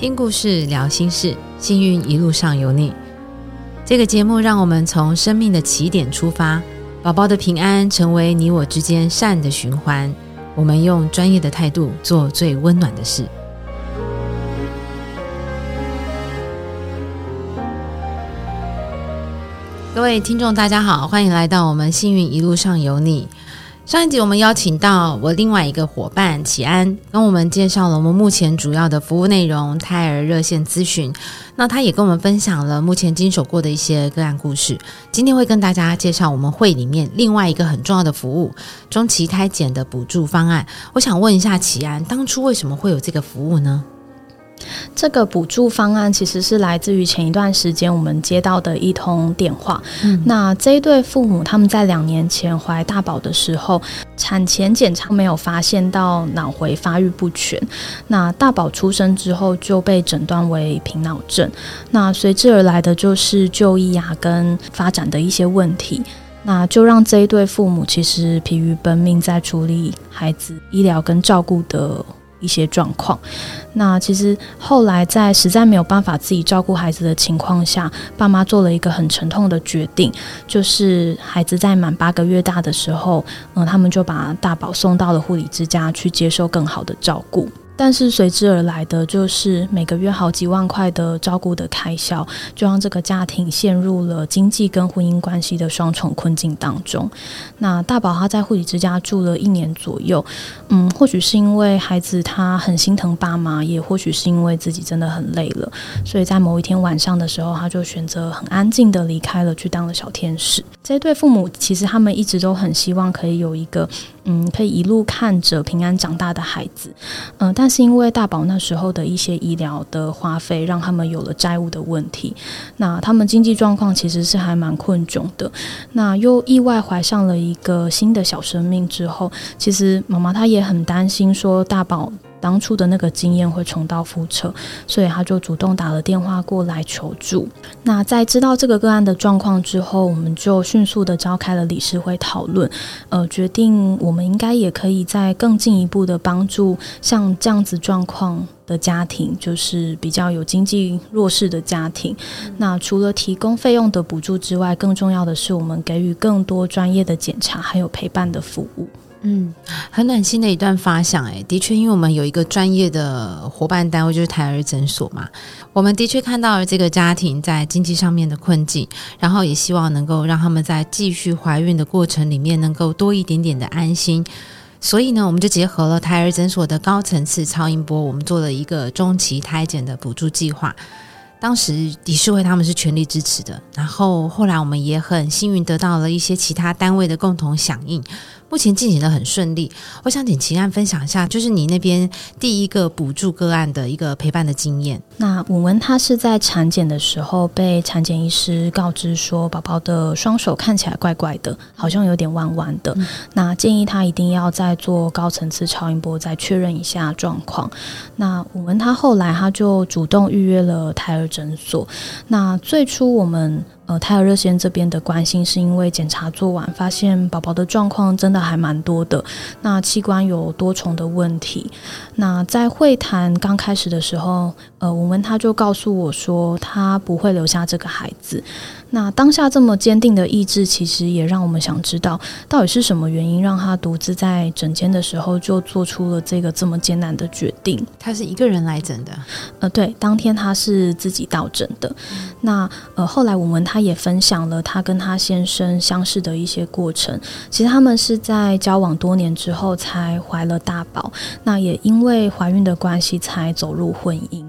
听故事，聊心事，幸运一路上有你。这个节目让我们从生命的起点出发，宝宝的平安成为你我之间善的循环。我们用专业的态度做最温暖的事。各位听众，大家好，欢迎来到我们幸运一路上有你。上一集我们邀请到我另外一个伙伴启安，跟我们介绍了我们目前主要的服务内容——胎儿热线咨询。那他也跟我们分享了目前经手过的一些个案故事。今天会跟大家介绍我们会里面另外一个很重要的服务——中期胎检的补助方案。我想问一下启安，当初为什么会有这个服务呢？这个补助方案其实是来自于前一段时间我们接到的一通电话。嗯，那这一对父母他们在两年前怀大宝的时候，产前检查没有发现到脑回发育不全。那大宝出生之后就被诊断为平脑症。那随之而来的就是就医啊跟发展的一些问题。那就让这一对父母其实疲于奔命在处理孩子医疗跟照顾的。一些状况，那其实后来在实在没有办法自己照顾孩子的情况下，爸妈做了一个很沉痛的决定，就是孩子在满八个月大的时候，嗯，他们就把大宝送到了护理之家去接受更好的照顾。但是随之而来的就是每个月好几万块的照顾的开销，就让这个家庭陷入了经济跟婚姻关系的双重困境当中。那大宝他在护理之家住了一年左右，嗯，或许是因为孩子他很心疼爸妈，也或许是因为自己真的很累了，所以在某一天晚上的时候，他就选择很安静的离开了，去当了小天使。这对父母其实他们一直都很希望可以有一个。嗯，可以一路看着平安长大的孩子，嗯，但是因为大宝那时候的一些医疗的花费，让他们有了债务的问题，那他们经济状况其实是还蛮困窘的。那又意外怀上了一个新的小生命之后，其实妈妈她也很担心，说大宝。当初的那个经验会重蹈覆辙，所以他就主动打了电话过来求助。那在知道这个个案的状况之后，我们就迅速的召开了理事会讨论，呃，决定我们应该也可以在更进一步的帮助像这样子状况的家庭，就是比较有经济弱势的家庭。那除了提供费用的补助之外，更重要的是我们给予更多专业的检查还有陪伴的服务。嗯，很暖心的一段发想，哎，的确，因为我们有一个专业的伙伴单位，就是胎儿诊所嘛，我们的确看到了这个家庭在经济上面的困境，然后也希望能够让他们在继续怀孕的过程里面能够多一点点的安心，所以呢，我们就结合了胎儿诊所的高层次超音波，我们做了一个中期胎检的补助计划。当时理事会他们是全力支持的，然后后来我们也很幸运得到了一些其他单位的共同响应。目前进行的很顺利，我想请秦安分享一下，就是你那边第一个补助个案的一个陪伴的经验。那文文他是在产检的时候被产检医师告知说，宝宝的双手看起来怪怪的，好像有点弯弯的。那建议他一定要再做高层次超音波，再确认一下状况。那我们他后来他就主动预约了胎儿诊所。那最初我们。呃，胎儿热线这边的关心是因为检查做完，发现宝宝的状况真的还蛮多的，那器官有多重的问题。那在会谈刚开始的时候，呃，我们他就告诉我说，他不会留下这个孩子。那当下这么坚定的意志，其实也让我们想知道，到底是什么原因让他独自在诊间的时候就做出了这个这么艰难的决定？他是一个人来诊的，呃，对，当天他是自己到诊的。那呃，后来我们他也分享了他跟他先生相识的一些过程。其实他们是在交往多年之后才怀了大宝，那也因为怀孕的关系才走入婚姻。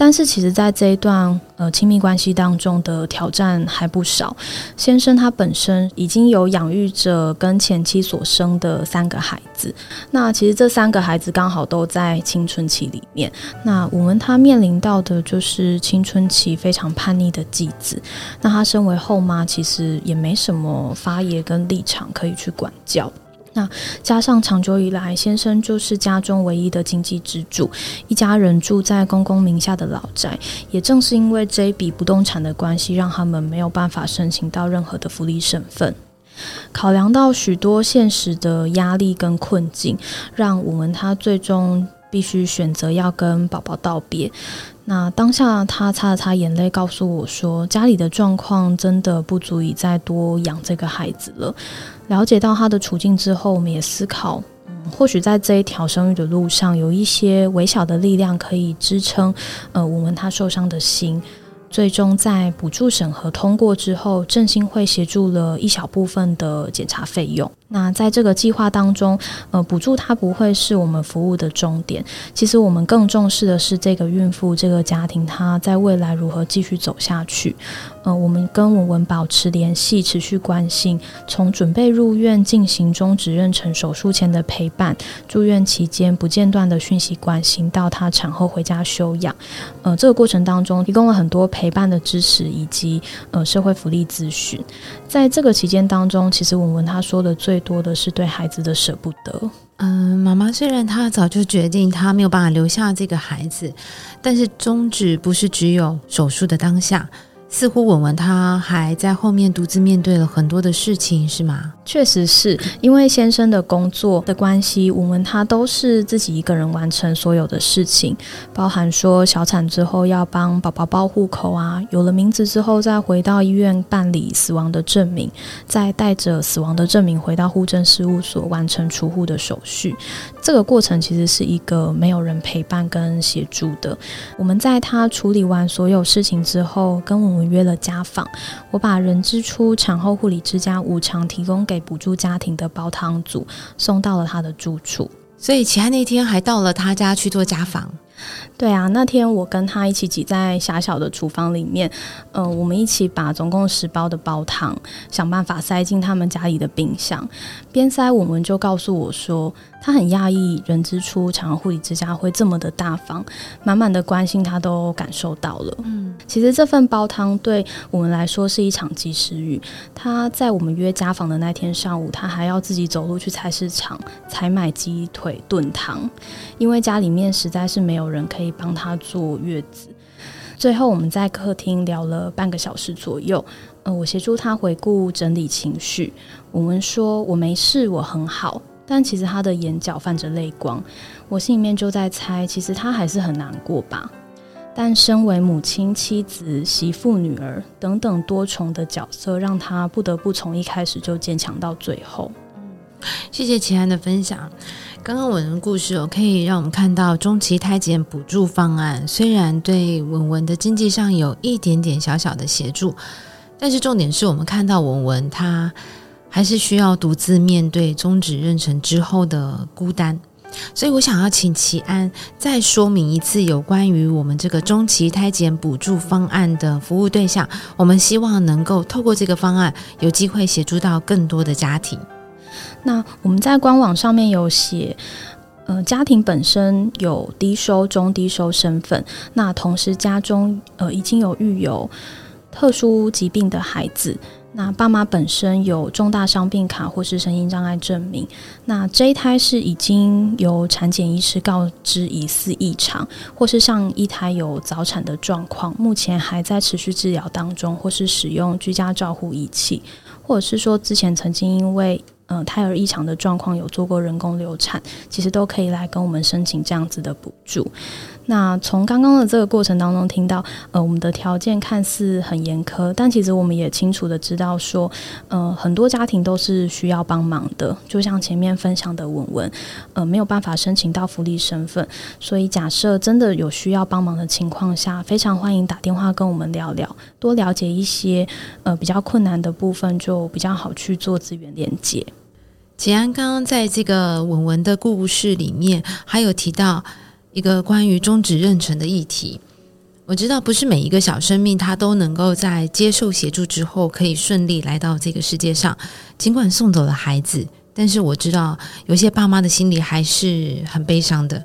但是其实，在这一段呃亲密关系当中的挑战。还不少，先生他本身已经有养育着跟前妻所生的三个孩子，那其实这三个孩子刚好都在青春期里面，那我们他面临到的就是青春期非常叛逆的继子，那他身为后妈，其实也没什么发言跟立场可以去管教。那加上长久以来，先生就是家中唯一的经济支柱，一家人住在公公名下的老宅，也正是因为这一笔不动产的关系，让他们没有办法申请到任何的福利省份。考量到许多现实的压力跟困境，让我们他最终必须选择要跟宝宝道别。那当下他擦了擦眼泪，告诉我说，家里的状况真的不足以再多养这个孩子了。了解到他的处境之后，我们也思考，或许在这一条生育的路上，有一些微小的力量可以支撑，呃，我们他受伤的心。最终在补助审核通过之后，振兴会协助了一小部分的检查费用。那在这个计划当中，呃，补助它不会是我们服务的终点。其实我们更重视的是这个孕妇、这个家庭，她在未来如何继续走下去。呃，我们跟文文保持联系，持续关心，从准备入院进行中止妊娠手术前的陪伴，住院期间不间断的讯息关心，到她产后回家休养。呃，这个过程当中提供了很多陪伴的支持，以及呃社会福利咨询。在这个期间当中，其实文文她说的最多的是对孩子的舍不得。嗯，妈妈虽然她早就决定她没有办法留下这个孩子，但是终止不是只有手术的当下。似乎文文她还在后面独自面对了很多的事情，是吗？确实是因为先生的工作的关系，文文她都是自己一个人完成所有的事情，包含说小产之后要帮宝宝报户口啊，有了名字之后再回到医院办理死亡的证明，再带着死亡的证明回到户政事务所完成出户的手续。这个过程其实是一个没有人陪伴跟协助的。我们在他处理完所有事情之后，跟文约了家访，我把人之初产后护理之家无偿提供给补助家庭的煲汤组送到了他的住处，所以齐安那天还到了他家去做家访。对啊，那天我跟他一起挤在狭小的厨房里面，呃，我们一起把总共十包的煲汤想办法塞进他们家里的冰箱，边塞我们就告诉我说。他很讶异，人之初产后护理之家会这么的大方，满满的关心，他都感受到了。嗯，其实这份煲汤对我们来说是一场及时雨。他在我们约家访的那天上午，他还要自己走路去菜市场采买鸡腿炖汤，因为家里面实在是没有人可以帮他坐月子。最后我们在客厅聊了半个小时左右，呃，我协助他回顾整理情绪。我们说我没事，我很好。但其实他的眼角泛着泪光，我心里面就在猜，其实他还是很难过吧。但身为母亲、妻子、媳妇、女儿等等多重的角色，让他不得不从一开始就坚强到最后。谢谢齐安的分享。刚刚文文故事哦，可以让我们看到中期胎检补助方案虽然对文文的经济上有一点点小小的协助，但是重点是我们看到文文他。还是需要独自面对终止妊娠之后的孤单，所以我想要请齐安再说明一次有关于我们这个中期胎检补助方案的服务对象。我们希望能够透过这个方案，有机会协助到更多的家庭。那我们在官网上面有写，呃，家庭本身有低收、中低收身份，那同时家中呃已经有育有特殊疾病的孩子。那爸妈本身有重大伤病卡或是身心障碍证明，那这一胎是已经由产检医师告知疑似异常，或是上一胎有早产的状况，目前还在持续治疗当中，或是使用居家照护仪器，或者是说之前曾经因为 呃胎儿异常的状况有做过人工流产，其实都可以来跟我们申请这样子的补助。那从刚刚的这个过程当中听到，呃，我们的条件看似很严苛，但其实我们也清楚的知道说，呃，很多家庭都是需要帮忙的。就像前面分享的文文，呃，没有办法申请到福利身份，所以假设真的有需要帮忙的情况下，非常欢迎打电话跟我们聊聊，多了解一些呃比较困难的部分，就比较好去做资源连接。吉安刚刚在这个文文的故事里面，还有提到。一个关于终止妊娠的议题，我知道不是每一个小生命他都能够在接受协助之后可以顺利来到这个世界上。尽管送走了孩子，但是我知道有些爸妈的心里还是很悲伤的。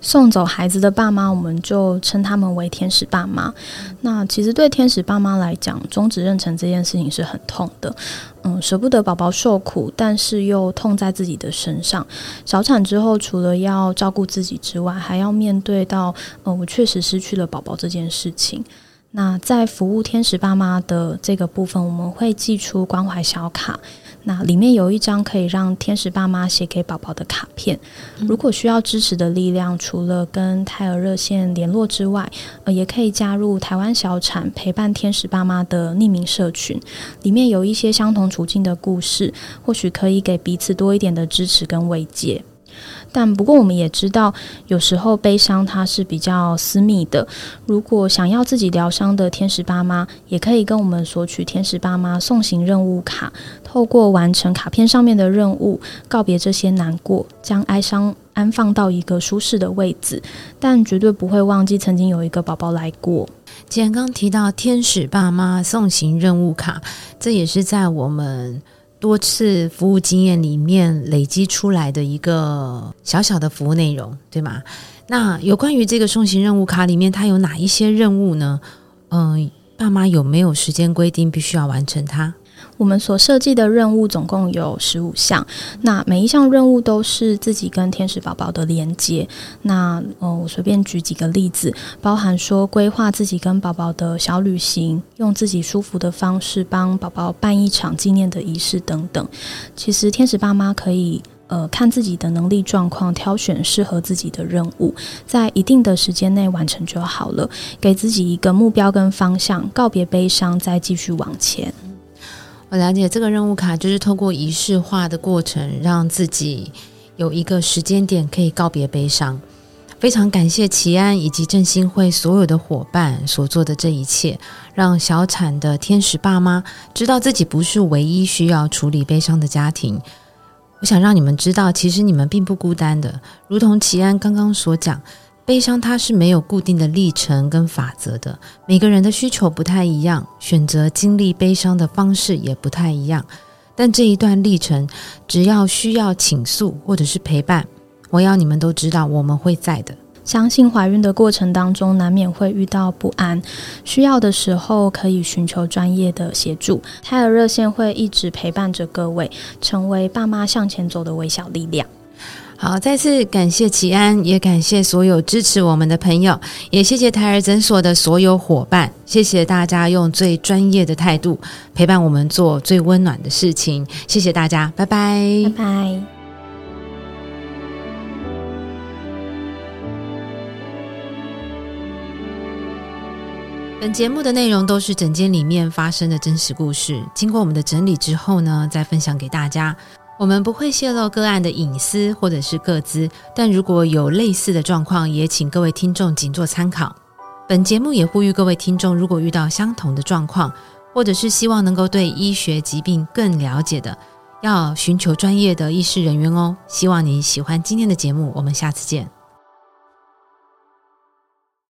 送走孩子的爸妈，我们就称他们为天使爸妈。那其实对天使爸妈来讲，终止妊娠这件事情是很痛的。嗯，舍不得宝宝受苦，但是又痛在自己的身上。小产之后，除了要照顾自己之外，还要面对到，呃，我确实失去了宝宝这件事情。那在服务天使爸妈的这个部分，我们会寄出关怀小卡。那里面有一张可以让天使爸妈写给宝宝的卡片。如果需要支持的力量，除了跟胎儿热线联络之外，呃，也可以加入台湾小产陪伴天使爸妈的匿名社群，里面有一些相同处境的故事，或许可以给彼此多一点的支持跟慰藉。但不过，我们也知道，有时候悲伤它是比较私密的。如果想要自己疗伤的天使爸妈，也可以跟我们索取天使爸妈送行任务卡，透过完成卡片上面的任务，告别这些难过，将哀伤安放到一个舒适的位置，但绝对不会忘记曾经有一个宝宝来过。既然刚提到天使爸妈送行任务卡，这也是在我们。多次服务经验里面累积出来的一个小小的服务内容，对吗？那有关于这个送行任务卡里面，它有哪一些任务呢？嗯，爸妈有没有时间规定必须要完成它？我们所设计的任务总共有十五项，那每一项任务都是自己跟天使宝宝的连接。那呃，我随便举几个例子，包含说规划自己跟宝宝的小旅行，用自己舒服的方式帮宝宝办一场纪念的仪式等等。其实天使爸妈可以呃看自己的能力状况，挑选适合自己的任务，在一定的时间内完成就好了。给自己一个目标跟方向，告别悲伤，再继续往前。我了解这个任务卡，就是透过仪式化的过程，让自己有一个时间点可以告别悲伤。非常感谢齐安以及振兴会所有的伙伴所做的这一切，让小产的天使爸妈知道自己不是唯一需要处理悲伤的家庭。我想让你们知道，其实你们并不孤单的，如同齐安刚刚所讲。悲伤它是没有固定的历程跟法则的，每个人的需求不太一样，选择经历悲伤的方式也不太一样。但这一段历程，只要需要倾诉或者是陪伴，我要你们都知道我们会在的。相信怀孕的过程当中，难免会遇到不安，需要的时候可以寻求专业的协助。胎儿热线会一直陪伴着各位，成为爸妈向前走的微小力量。好，再次感谢齐安，也感谢所有支持我们的朋友，也谢谢胎儿诊所的所有伙伴，谢谢大家用最专业的态度陪伴我们做最温暖的事情，谢谢大家，拜拜，拜拜。本节目的内容都是诊间里面发生的真实故事，经过我们的整理之后呢，再分享给大家。我们不会泄露个案的隐私或者是个资，但如果有类似的状况，也请各位听众仅做参考。本节目也呼吁各位听众，如果遇到相同的状况，或者是希望能够对医学疾病更了解的，要寻求专业的医师人员哦。希望你喜欢今天的节目，我们下次见。